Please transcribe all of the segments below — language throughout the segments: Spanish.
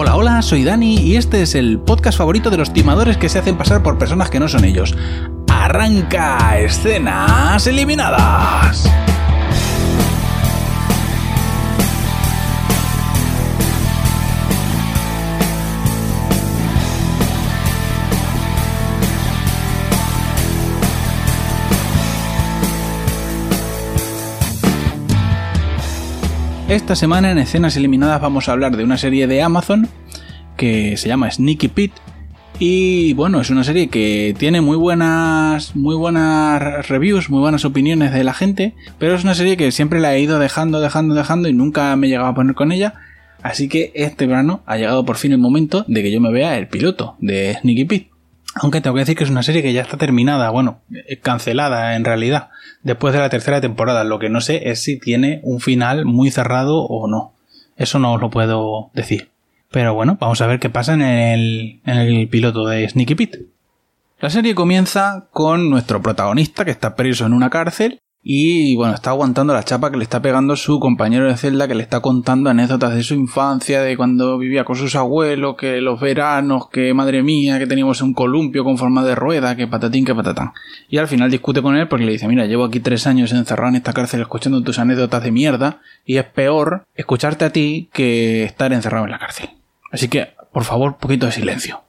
Hola, hola, soy Dani y este es el podcast favorito de los timadores que se hacen pasar por personas que no son ellos. Arranca escenas eliminadas. Esta semana en Escenas Eliminadas vamos a hablar de una serie de Amazon que se llama Sneaky Pete. Y bueno, es una serie que tiene muy buenas, muy buenas reviews, muy buenas opiniones de la gente, pero es una serie que siempre la he ido dejando, dejando, dejando y nunca me he llegado a poner con ella. Así que este verano ha llegado por fin el momento de que yo me vea el piloto de Sneaky Pete. Aunque tengo que decir que es una serie que ya está terminada, bueno, cancelada en realidad después de la tercera temporada. Lo que no sé es si tiene un final muy cerrado o no. Eso no os lo puedo decir. Pero bueno, vamos a ver qué pasa en el, en el piloto de Sneaky Pete. La serie comienza con nuestro protagonista que está preso en una cárcel y bueno, está aguantando la chapa que le está pegando su compañero de celda que le está contando anécdotas de su infancia, de cuando vivía con sus abuelos, que los veranos, que madre mía, que teníamos un columpio con forma de rueda, que patatín, que patatán. Y al final discute con él porque le dice, mira, llevo aquí tres años encerrado en esta cárcel escuchando tus anécdotas de mierda y es peor escucharte a ti que estar encerrado en la cárcel. Así que, por favor, poquito de silencio.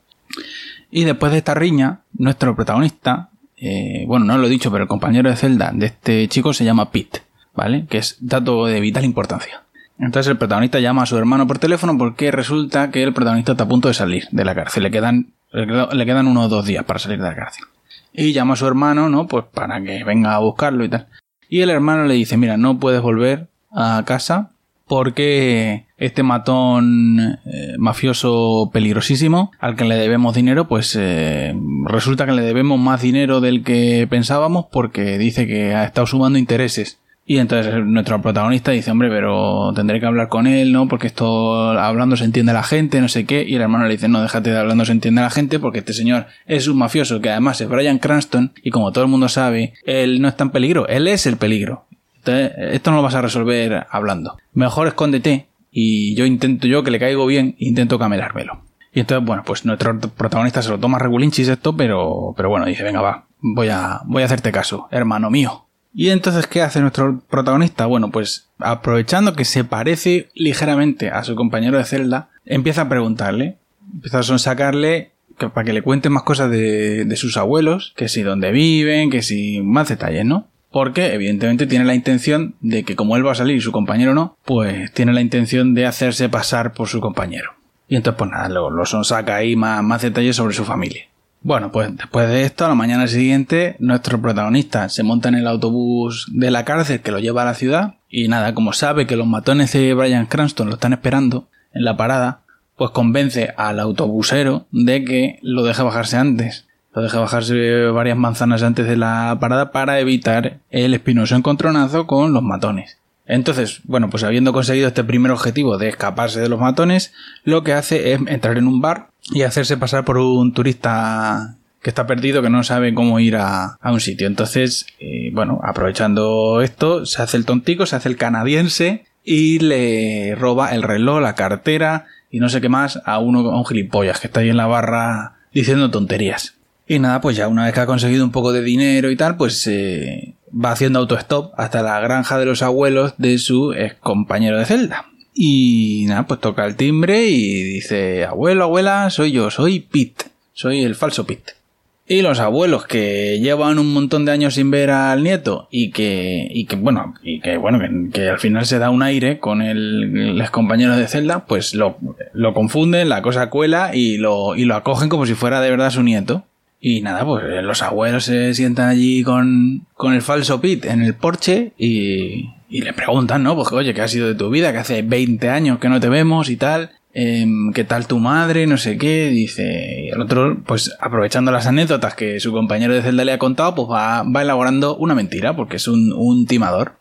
Y después de esta riña, nuestro protagonista eh, bueno, no lo he dicho, pero el compañero de celda de este chico se llama Pete, ¿vale? Que es dato de vital importancia. Entonces el protagonista llama a su hermano por teléfono porque resulta que el protagonista está a punto de salir de la cárcel. Le quedan, le quedan unos dos días para salir de la cárcel. Y llama a su hermano, ¿no? Pues para que venga a buscarlo y tal. Y el hermano le dice, mira, no puedes volver a casa porque este matón eh, mafioso peligrosísimo al que le debemos dinero, pues eh, resulta que le debemos más dinero del que pensábamos porque dice que ha estado sumando intereses. Y entonces nuestro protagonista dice, hombre, pero tendré que hablar con él, ¿no? Porque esto hablando se entiende la gente, no sé qué. Y el hermano le dice, no, déjate de hablando se entiende la gente porque este señor es un mafioso que además es Brian Cranston y como todo el mundo sabe, él no está en peligro, él es el peligro esto no lo vas a resolver hablando. Mejor escóndete y yo intento yo que le caigo bien, intento camelármelo. Y entonces, bueno, pues nuestro protagonista se lo toma regulinchis esto, pero, pero bueno, dice, venga, va, voy a, voy a hacerte caso, hermano mío. Y entonces, ¿qué hace nuestro protagonista? Bueno, pues aprovechando que se parece ligeramente a su compañero de celda, empieza a preguntarle, empieza a sonsacarle para que le cuente más cosas de, de sus abuelos, que si dónde viven, que si más detalles, ¿no? Porque evidentemente tiene la intención de que como él va a salir y su compañero no, pues tiene la intención de hacerse pasar por su compañero. Y entonces pues nada, lo, lo saca ahí más, más detalles sobre su familia. Bueno, pues después de esto, a la mañana siguiente, nuestro protagonista se monta en el autobús de la cárcel que lo lleva a la ciudad y nada, como sabe que los matones de Brian Cranston lo están esperando en la parada, pues convence al autobusero de que lo deje bajarse antes lo deja bajarse varias manzanas antes de la parada para evitar el espinoso encontronazo con los matones. Entonces, bueno, pues habiendo conseguido este primer objetivo de escaparse de los matones, lo que hace es entrar en un bar y hacerse pasar por un turista que está perdido, que no sabe cómo ir a, un sitio. Entonces, eh, bueno, aprovechando esto, se hace el tontico, se hace el canadiense y le roba el reloj, la cartera y no sé qué más a uno a un gilipollas que está ahí en la barra diciendo tonterías. Y nada, pues ya una vez que ha conseguido un poco de dinero y tal, pues eh, va haciendo autostop hasta la granja de los abuelos de su ex compañero de celda. Y nada, pues toca el timbre y dice, abuelo, abuela, soy yo, soy Pete, soy el falso Pete. Y los abuelos que llevan un montón de años sin ver al nieto y que, y que bueno, y que bueno, que, al final se da un aire con el, ex compañero de celda, pues lo, lo confunden, la cosa cuela y lo, y lo acogen como si fuera de verdad su nieto. Y nada, pues los abuelos se sientan allí con, con el falso Pete en el porche y, y le preguntan, ¿no? Pues oye, ¿qué ha sido de tu vida? Que hace 20 años que no te vemos y tal. Em, ¿Qué tal tu madre? No sé qué. Dice. Y el otro, pues aprovechando las anécdotas que su compañero de celda le ha contado, pues va, va elaborando una mentira, porque es un, un timador.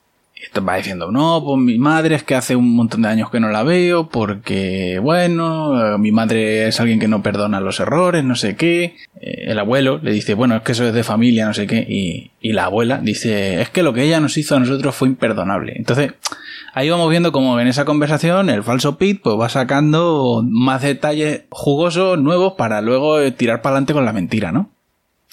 Va diciendo, no, pues mi madre es que hace un montón de años que no la veo porque, bueno, mi madre es alguien que no perdona los errores, no sé qué. Eh, el abuelo le dice, bueno, es que eso es de familia, no sé qué. Y, y la abuela dice, es que lo que ella nos hizo a nosotros fue imperdonable. Entonces, ahí vamos viendo como en esa conversación el falso Pete pues va sacando más detalles jugosos, nuevos, para luego tirar para adelante con la mentira, ¿no?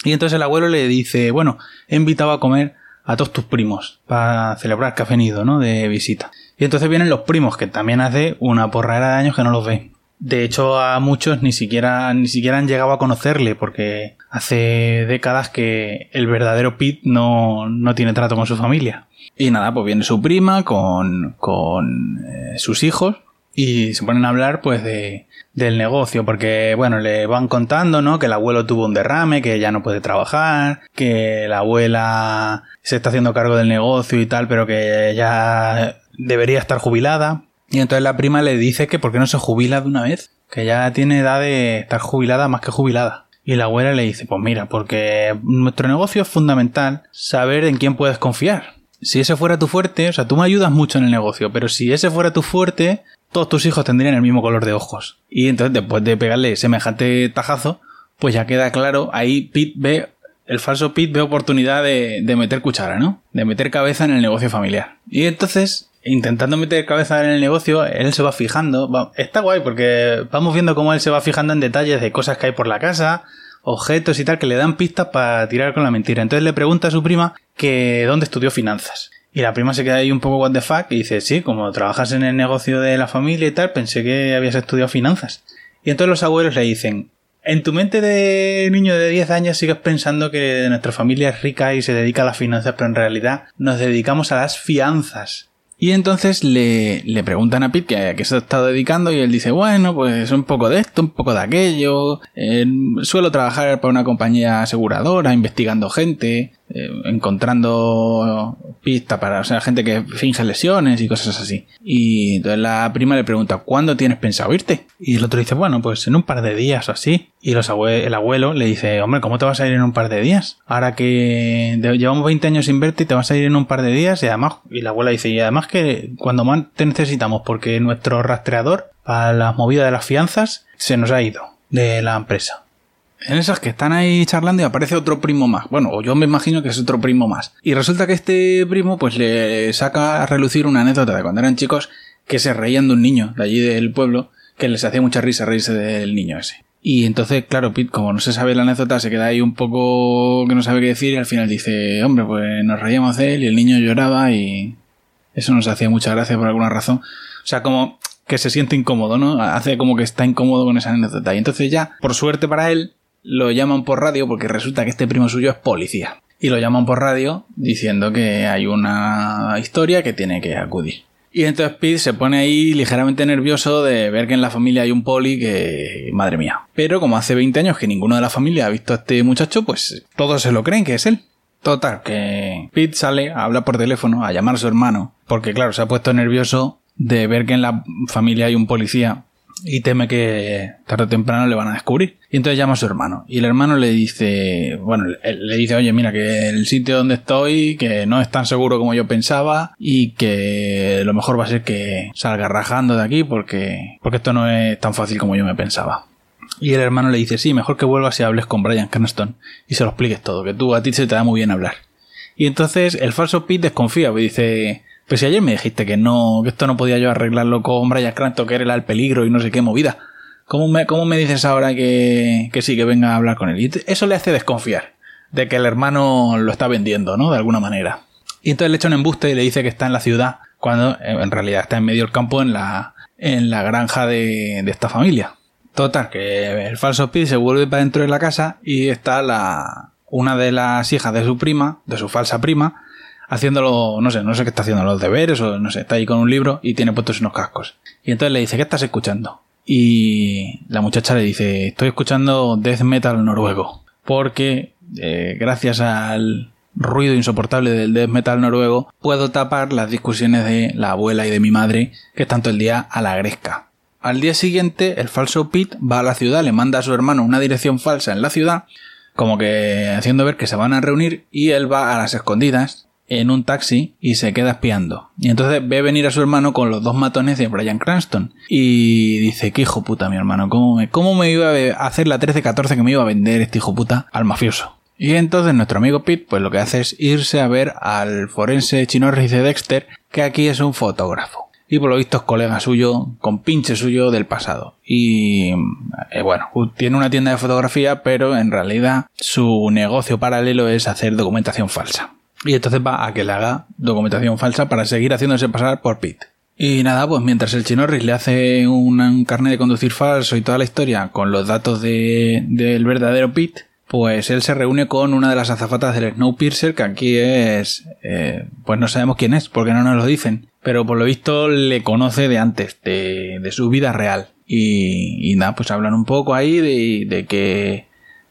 Y entonces el abuelo le dice, bueno, he invitado a comer a todos tus primos para celebrar que ha venido, ¿no? De visita. Y entonces vienen los primos, que también hace una porrera de años que no los ve. De hecho, a muchos ni siquiera, ni siquiera han llegado a conocerle, porque hace décadas que el verdadero Pete no, no tiene trato con su familia. Y nada, pues viene su prima con, con eh, sus hijos y se ponen a hablar pues de, del negocio porque bueno le van contando no que el abuelo tuvo un derrame que ya no puede trabajar que la abuela se está haciendo cargo del negocio y tal pero que ya debería estar jubilada. Y entonces la prima le dice que por qué no se jubila de una vez que ya tiene edad de estar jubilada más que jubilada. Y la abuela le dice pues mira porque nuestro negocio es fundamental saber en quién puedes confiar. Si ese fuera tu fuerte, o sea, tú me ayudas mucho en el negocio, pero si ese fuera tu fuerte, todos tus hijos tendrían el mismo color de ojos. Y entonces, después de pegarle semejante tajazo, pues ya queda claro, ahí Pete ve, el falso Pete ve oportunidad de, meter cuchara, ¿no? De meter cabeza en el negocio familiar. Y entonces, intentando meter cabeza en el negocio, él se va fijando. está guay porque vamos viendo cómo él se va fijando en detalles de cosas que hay por la casa, objetos y tal, que le dan pistas para tirar con la mentira. Entonces le pregunta a su prima que dónde estudió finanzas. Y la prima se queda ahí un poco what the fuck y dice, sí, como trabajas en el negocio de la familia y tal, pensé que habías estudiado finanzas. Y entonces los abuelos le dicen, en tu mente de niño de 10 años sigues pensando que nuestra familia es rica y se dedica a las finanzas, pero en realidad nos dedicamos a las fianzas. Y entonces le, le preguntan a Pete a qué se ha estado dedicando y él dice, bueno, pues un poco de esto, un poco de aquello, eh, suelo trabajar para una compañía aseguradora, investigando gente, eh, encontrando pistas para, o sea, gente que finge lesiones y cosas así. Y entonces la prima le pregunta, ¿cuándo tienes pensado irte? Y el otro dice, bueno, pues en un par de días o así. Y el abuelo le dice, hombre, ¿cómo te vas a ir en un par de días? Ahora que llevamos 20 años sin verte y te vas a ir en un par de días y además, y la abuela dice, y además que cuando más te necesitamos porque nuestro rastreador para las movidas de las fianzas se nos ha ido de la empresa en esas que están ahí charlando y aparece otro primo más. Bueno, o yo me imagino que es otro primo más. Y resulta que este primo pues le saca a relucir una anécdota de cuando eran chicos que se reían de un niño de allí del pueblo que les hacía mucha risa reírse del niño ese. Y entonces, claro, Pete, como no se sabe la anécdota, se queda ahí un poco que no sabe qué decir y al final dice, hombre, pues nos reíamos de él y el niño lloraba y eso nos hacía mucha gracia por alguna razón. O sea, como que se siente incómodo, ¿no? Hace como que está incómodo con esa anécdota. Y entonces ya, por suerte para él, lo llaman por radio porque resulta que este primo suyo es policía. Y lo llaman por radio diciendo que hay una historia que tiene que acudir. Y entonces Pete se pone ahí ligeramente nervioso de ver que en la familia hay un poli que... madre mía. Pero como hace 20 años que ninguno de la familia ha visto a este muchacho, pues todos se lo creen que es él. Total, que Pete sale, habla por teléfono, a llamar a su hermano, porque claro, se ha puesto nervioso de ver que en la familia hay un policía y teme que tarde o temprano le van a descubrir. Y entonces llama a su hermano. Y el hermano le dice, bueno, le dice, oye, mira, que el sitio donde estoy, que no es tan seguro como yo pensaba y que lo mejor va a ser que salga rajando de aquí porque, porque esto no es tan fácil como yo me pensaba. Y el hermano le dice, sí, mejor que vuelvas y hables con Brian Cranston y se lo expliques todo, que tú a ti se te da muy bien hablar. Y entonces el falso Pete desconfía, y dice, pues si ayer me dijiste que no, que esto no podía yo arreglarlo con Brian Cranston, que era el peligro y no sé qué movida. ¿Cómo me, cómo me dices ahora que, que sí, que venga a hablar con él? Y eso le hace desconfiar de que el hermano lo está vendiendo, ¿no? De alguna manera. Y entonces le echa un embuste y le dice que está en la ciudad, cuando eh, en realidad está en medio del campo en la, en la granja de, de esta familia. Total, que el falso Pete se vuelve para dentro de la casa y está la, una de las hijas de su prima, de su falsa prima, haciéndolo, no sé, no sé qué está haciendo, los deberes o no sé, está ahí con un libro y tiene puestos unos cascos. Y entonces le dice, ¿qué estás escuchando? Y la muchacha le dice, estoy escuchando death metal noruego. Porque eh, gracias al ruido insoportable del death metal noruego, puedo tapar las discusiones de la abuela y de mi madre, que están todo el día a la gresca. Al día siguiente, el falso Pete va a la ciudad, le manda a su hermano una dirección falsa en la ciudad, como que haciendo ver que se van a reunir, y él va a las escondidas en un taxi y se queda espiando. Y entonces ve venir a su hermano con los dos matones de Brian Cranston. Y dice, qué hijo puta mi hermano, ¿cómo me, cómo me iba a hacer la 13-14 que me iba a vender este hijo puta al mafioso? Y entonces nuestro amigo Pete, pues lo que hace es irse a ver al forense chino de Dexter, que aquí es un fotógrafo. Y por lo visto es colega suyo, con pinche suyo del pasado. Y eh, bueno, tiene una tienda de fotografía, pero en realidad su negocio paralelo es hacer documentación falsa. Y entonces va a que le haga documentación falsa para seguir haciéndose pasar por Pete. Y nada, pues mientras el Chinorris le hace un, carnet de conducir falso y toda la historia con los datos del verdadero Pete, pues él se reúne con una de las azafatas del Snowpiercer, que aquí es... Eh, pues no sabemos quién es, porque no nos lo dicen. Pero por lo visto le conoce de antes, de, de su vida real. Y, y, nada, pues hablan un poco ahí de, de que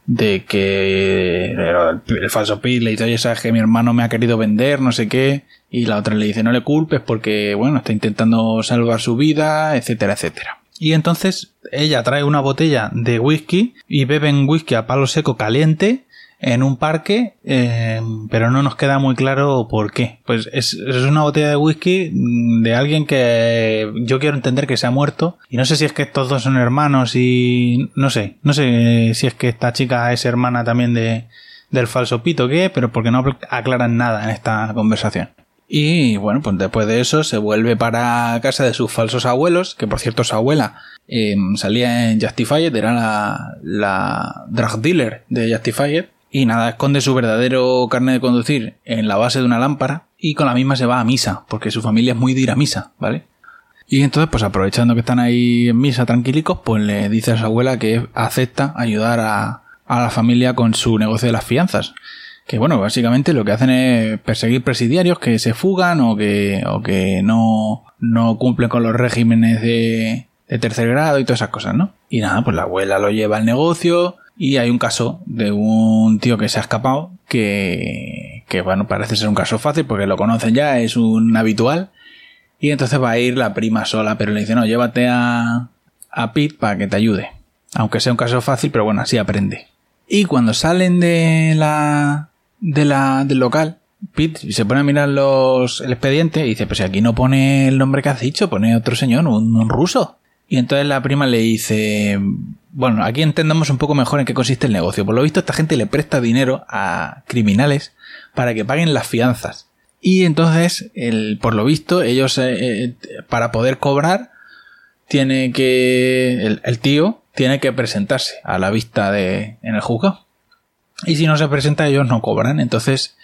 de que el, falso Pete le dice, oye, sabes que mi hermano me ha querido vender, no sé qué, y la otra le dice, no le culpes porque, bueno, está intentando salvar su vida, etcétera, etcétera. Y entonces ella trae una botella de whisky y beben whisky a palo seco caliente en un parque, eh, pero no nos queda muy claro por qué. Pues es, una botella de whisky de alguien que yo quiero entender que se ha muerto. Y no sé si es que estos dos son hermanos y no sé, no sé si es que esta chica es hermana también de, del falso pito qué, pero porque no aclaran nada en esta conversación. Y bueno, pues después de eso se vuelve para casa de sus falsos abuelos, que por cierto su abuela em, salía en Justified, era la, la drug dealer de Justified. Y nada, esconde su verdadero carne de conducir en la base de una lámpara y con la misma se va a misa, porque su familia es muy de ir a misa, ¿vale? Y entonces, pues aprovechando que están ahí en misa tranquilicos, pues le dice a su abuela que acepta ayudar a, a la familia con su negocio de las fianzas. Que bueno, básicamente lo que hacen es perseguir presidiarios que se fugan o que, o que no, no cumplen con los regímenes de, de tercer grado y todas esas cosas, ¿no? Y nada, pues la abuela lo lleva al negocio, y hay un caso de un tío que se ha escapado que, que bueno, parece ser un caso fácil porque lo conocen ya, es un habitual. Y entonces va a ir la prima sola, pero le dice, no, llévate a, a Pete para que te ayude. Aunque sea un caso fácil, pero bueno, así aprende. Y cuando salen de la, de la, del local, Pete se pone a mirar los, el expediente y dice, pues si aquí no pone el nombre que has dicho, pone otro señor, un, un ruso. Y entonces la prima le dice, bueno, aquí entendamos un poco mejor en qué consiste el negocio. Por lo visto, esta gente le presta dinero a criminales para que paguen las fianzas. Y entonces, el, por lo visto, ellos, eh, eh, para poder cobrar, tiene que, el, tío tiene que presentarse a la vista de, en el juzgado. Y si no se presenta, ellos no cobran. Entonces,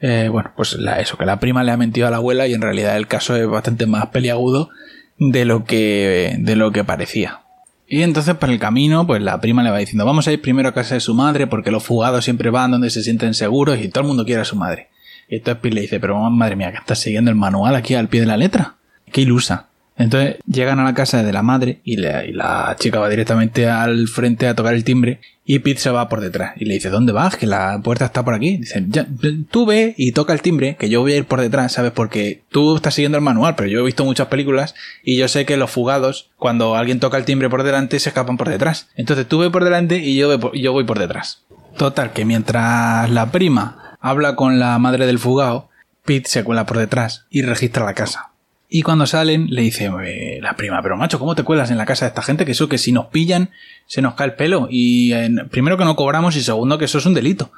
eh, bueno, pues eso, que la prima le ha mentido a la abuela y en realidad el caso es bastante más peliagudo de lo que, de lo que parecía. Y entonces por el camino, pues la prima le va diciendo, vamos a ir primero a casa de su madre porque los fugados siempre van donde se sienten seguros y todo el mundo quiere a su madre. Y entonces Pete le dice, pero madre mía, que estás siguiendo el manual aquí al pie de la letra. Qué ilusa. Entonces llegan a la casa de la madre y, la chica va directamente al frente a tocar el timbre y Pete se va por detrás y le dice, ¿dónde vas? Que la puerta está por aquí. Dice, ya, tú ve y toca el timbre, que yo voy a ir por detrás, ¿sabes? Porque tú estás siguiendo el manual, pero yo he visto muchas películas y yo sé que los fugados, cuando alguien toca el timbre por delante, se escapan por detrás. Entonces tú ve por delante y yo, yo voy por detrás. Total, que mientras la prima habla con la madre del fugado, Pete se cuela por detrás y registra la casa. Y cuando salen, le dice la prima, pero macho, ¿cómo te cuelas en la casa de esta gente? Que eso que si nos pillan, se nos cae el pelo. Y primero que no cobramos y segundo que eso es un delito.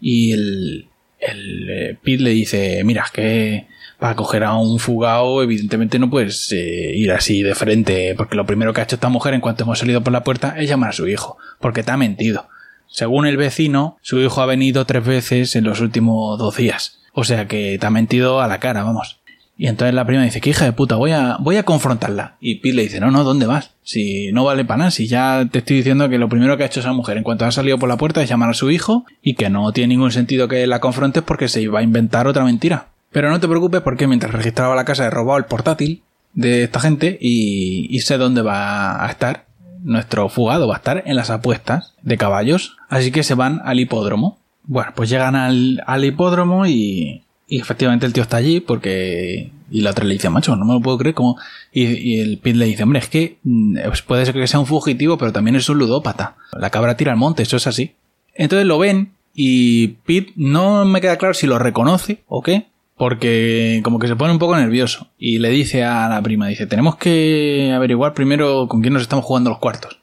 Y el, el eh, Pete le dice, mira, que para coger a un fugado, evidentemente no puedes eh, ir así de frente, porque lo primero que ha hecho esta mujer en cuanto hemos salido por la puerta es llamar a su hijo, porque te ha mentido. Según el vecino, su hijo ha venido tres veces en los últimos dos días. O sea que te ha mentido a la cara, vamos. Y entonces la prima dice, que hija de puta, voy a, voy a confrontarla. Y Pete le dice, no, no, ¿dónde vas? Si no vale para nada, si ya te estoy diciendo que lo primero que ha hecho esa mujer en cuanto ha salido por la puerta es llamar a su hijo y que no tiene ningún sentido que la confrontes porque se iba a inventar otra mentira. Pero no te preocupes porque mientras registraba la casa he robado el portátil de esta gente y, y sé dónde va a estar. Nuestro fugado va a estar en las apuestas de caballos. Así que se van al hipódromo. Bueno, pues llegan al, al hipódromo y, y efectivamente el tío está allí porque... Y la otra le dice, macho, no me lo puedo creer como... Y, el Pete le dice, hombre, es que mm, puede ser que sea un fugitivo, pero también es un ludópata. La cabra tira al monte, eso es así. Entonces lo ven y Pete no me queda claro si lo reconoce o qué, porque como que se pone un poco nervioso y le dice a la prima, dice, tenemos que averiguar primero con quién nos estamos jugando los cuartos.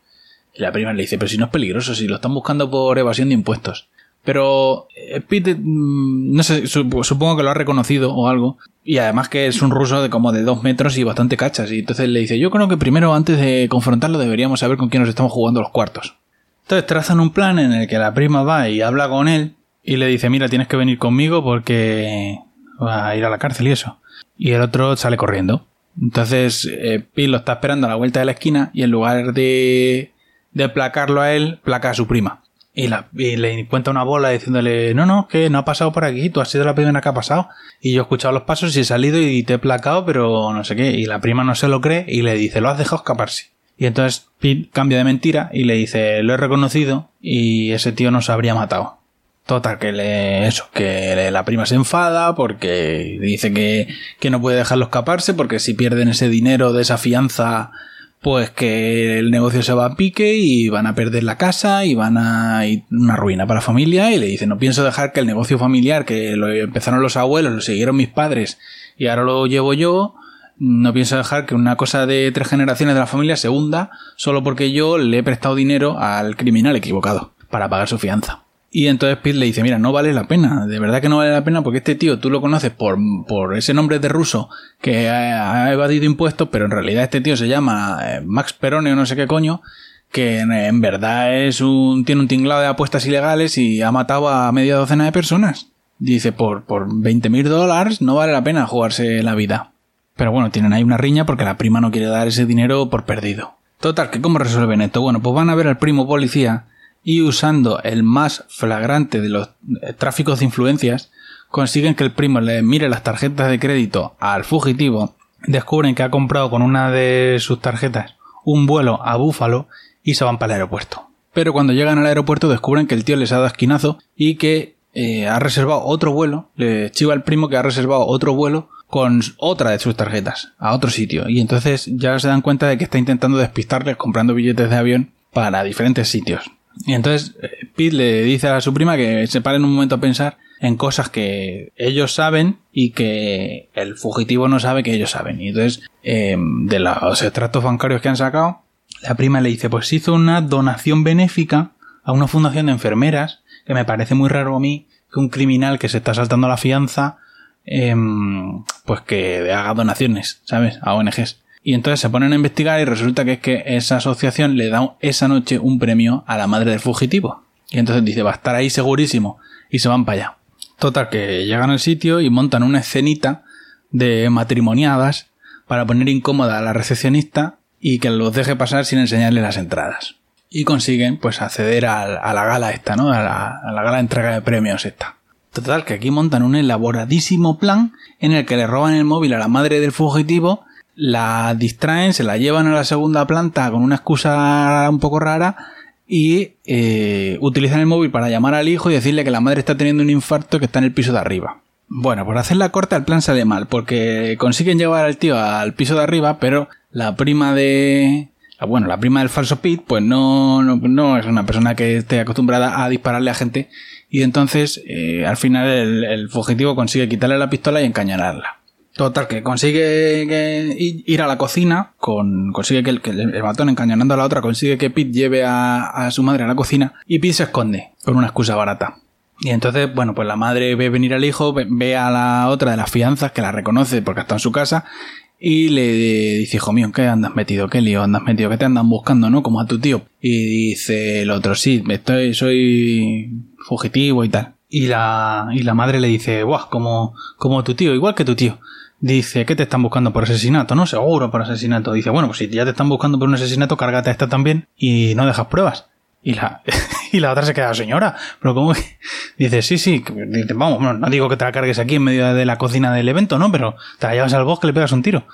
Y la prima le dice, pero si no es peligroso, si lo están buscando por evasión de impuestos. Pero eh, Pete, mm, no sé, supongo que lo ha reconocido o algo. Y además que es un ruso de como de dos metros y bastante cachas. Y entonces le dice, yo creo que primero antes de confrontarlo deberíamos saber con quién nos estamos jugando los cuartos. Entonces trazan un plan en el que la prima va y habla con él y le dice, mira, tienes que venir conmigo porque va a ir a la cárcel y eso. Y el otro sale corriendo. Entonces eh, Pete lo está esperando a la vuelta de la esquina y en lugar de, de placarlo a él, placa a su prima. Y, le cuenta una bola diciéndole, no, no, que no ha pasado por aquí, tú has sido la primera que ha pasado. Y yo he escuchado los pasos y he salido y te he placado, pero no sé qué. Y la prima no se lo cree y le dice, lo has dejado escaparse. Y entonces Pete cambia de mentira y le dice, lo he reconocido y ese tío nos habría matado. Total, que le, eso, que la prima se enfada porque dice que, que no puede dejarlo escaparse porque si pierden ese dinero de esa fianza pues que el negocio se va a pique y van a perder la casa y van a ir una ruina para la familia y le dice no pienso dejar que el negocio familiar que lo empezaron los abuelos, lo siguieron mis padres y ahora lo llevo yo, no pienso dejar que una cosa de tres generaciones de la familia se hunda solo porque yo le he prestado dinero al criminal equivocado para pagar su fianza. Y entonces Pete le dice, mira, no vale la pena, de verdad que no vale la pena porque este tío tú lo conoces por, por ese nombre de ruso que ha, evadido impuestos, pero en realidad este tío se llama eh, Max Perone o no sé qué coño, que en, verdad es un, tiene un tinglado de apuestas ilegales y ha matado a media docena de personas. Dice, por, por 20 mil dólares no vale la pena jugarse la vida. Pero bueno, tienen ahí una riña porque la prima no quiere dar ese dinero por perdido. Total, ¿que cómo resuelven esto? Bueno, pues van a ver al primo policía y usando el más flagrante de los eh, tráficos de influencias, consiguen que el primo le mire las tarjetas de crédito al fugitivo, descubren que ha comprado con una de sus tarjetas un vuelo a Búfalo y se van para el aeropuerto. Pero cuando llegan al aeropuerto descubren que el tío les ha dado esquinazo y que eh, ha reservado otro vuelo, le chiva al primo que ha reservado otro vuelo con otra de sus tarjetas a otro sitio y entonces ya se dan cuenta de que está intentando despistarles comprando billetes de avión para diferentes sitios. Y entonces eh, Pete le dice a su prima que se paren un momento a pensar en cosas que ellos saben y que el fugitivo no sabe que ellos saben. Y entonces, em, de los extractos bancarios que han sacado, la prima le dice, pues hizo una donación benéfica a una fundación de enfermeras, que me parece muy raro a mí que un criminal que se está saltando la fianza, em, pues que haga donaciones, ¿sabes? A ONGs. Y entonces se ponen a investigar y resulta que es que esa asociación le da esa noche un premio a la madre del fugitivo. Y entonces dice, va a estar ahí segurísimo. Y se van para allá. Total, que llegan al sitio y montan una escenita de matrimoniadas para poner incómoda a la recepcionista y que los deje pasar sin enseñarle las entradas. Y consiguen, pues, acceder a, la gala esta, ¿no? A la, a la gala de entrega de premios esta. Total, que aquí montan un elaboradísimo plan en el que le roban el móvil a la madre del fugitivo la distraen, se la llevan a la segunda planta con una excusa un poco rara y eh, utilizan el móvil para llamar al hijo y decirle que la madre está teniendo un infarto que está en el piso de arriba. Bueno, por hacer la corta el plan sale mal, porque consiguen llevar al tío al piso de arriba, pero la prima de... Bueno, la prima del falso Pete, pues no, no, es una persona que esté acostumbrada a dispararle a gente y entonces eh, al final el, el fugitivo consigue quitarle la pistola y encañonarla. Total, que consigue ir a la cocina, con, consigue que el, que el, matón encañonando a la otra, consigue que Pete lleve a, su madre a la cocina y Pete se esconde con una excusa barata. Y entonces, bueno, pues la madre ve venir al hijo, ve, a la otra de las fianzas que la reconoce porque está en su casa y le dice, hijo mío, ¿qué andas metido? ¿Qué lío andas metido? ¿Qué te andan buscando, no? Como a tu tío. Y dice el otro, sí, estoy, soy fugitivo y tal. Y la, y la madre le dice, guau, como, como tu tío, igual que tu tío. Dice, ¿qué te están buscando por asesinato? No, seguro por asesinato. Dice, bueno, pues si ya te están buscando por un asesinato, cárgate a esta también y no dejas pruebas. Y la, y la otra se queda, señora, pero como dice, sí, sí, vamos, no digo que te la cargues aquí en medio de la cocina del evento, ¿no? Pero te la llevas al bosque y le pegas un tiro.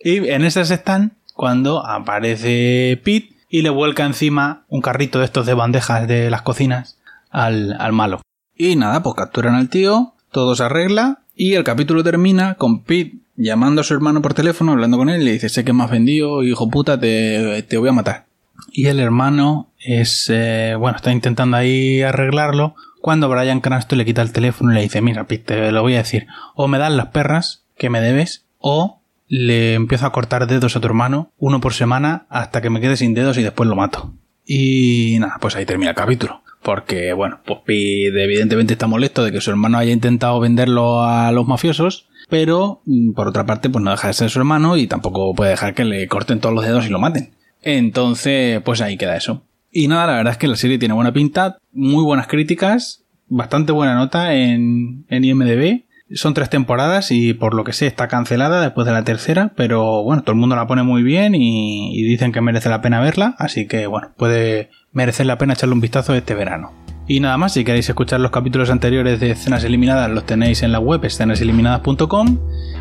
Y en esas están cuando aparece Pete y le vuelca encima un carrito de estos de bandejas de las cocinas al, al malo. Y nada, pues capturan al tío, todo se arregla y el capítulo termina con Pete llamando a su hermano por teléfono, hablando con él, y le dice, sé que me has vendido, hijo puta, te, te voy a matar. Y el hermano es, eh, bueno, está intentando ahí arreglarlo cuando Brian Cranston le quita el teléfono y le dice, mira, Pete, te lo voy a decir, o me das las perras que me debes, o le empiezo a cortar dedos a tu hermano, uno por semana, hasta que me quede sin dedos y después lo mato. Y nada, pues ahí termina el capítulo. Porque, bueno, pues Pete evidentemente está molesto de que su hermano haya intentado venderlo a los mafiosos, pero mm, por otra parte, pues no deja de ser su hermano y tampoco puede dejar que le corten todos los dedos y lo maten. Entonces, pues ahí queda eso. Y nada, la verdad es que la serie tiene buena pinta, muy buenas críticas, bastante buena nota en, en IMDB. Son tres temporadas y por lo que sé está cancelada después de la tercera, pero bueno, todo el mundo la pone muy bien y, dicen que merece la pena verla, así que bueno, puede merecer la pena echarle un vistazo este verano. Y nada más, si queréis escuchar los capítulos anteriores de Escenas Eliminadas, los tenéis en la web escenaseliminadas.com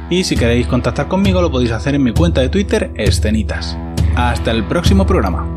y si queréis contactar conmigo lo podéis hacer en mi cuenta de Twitter, Escenitas. Hasta el próximo programa.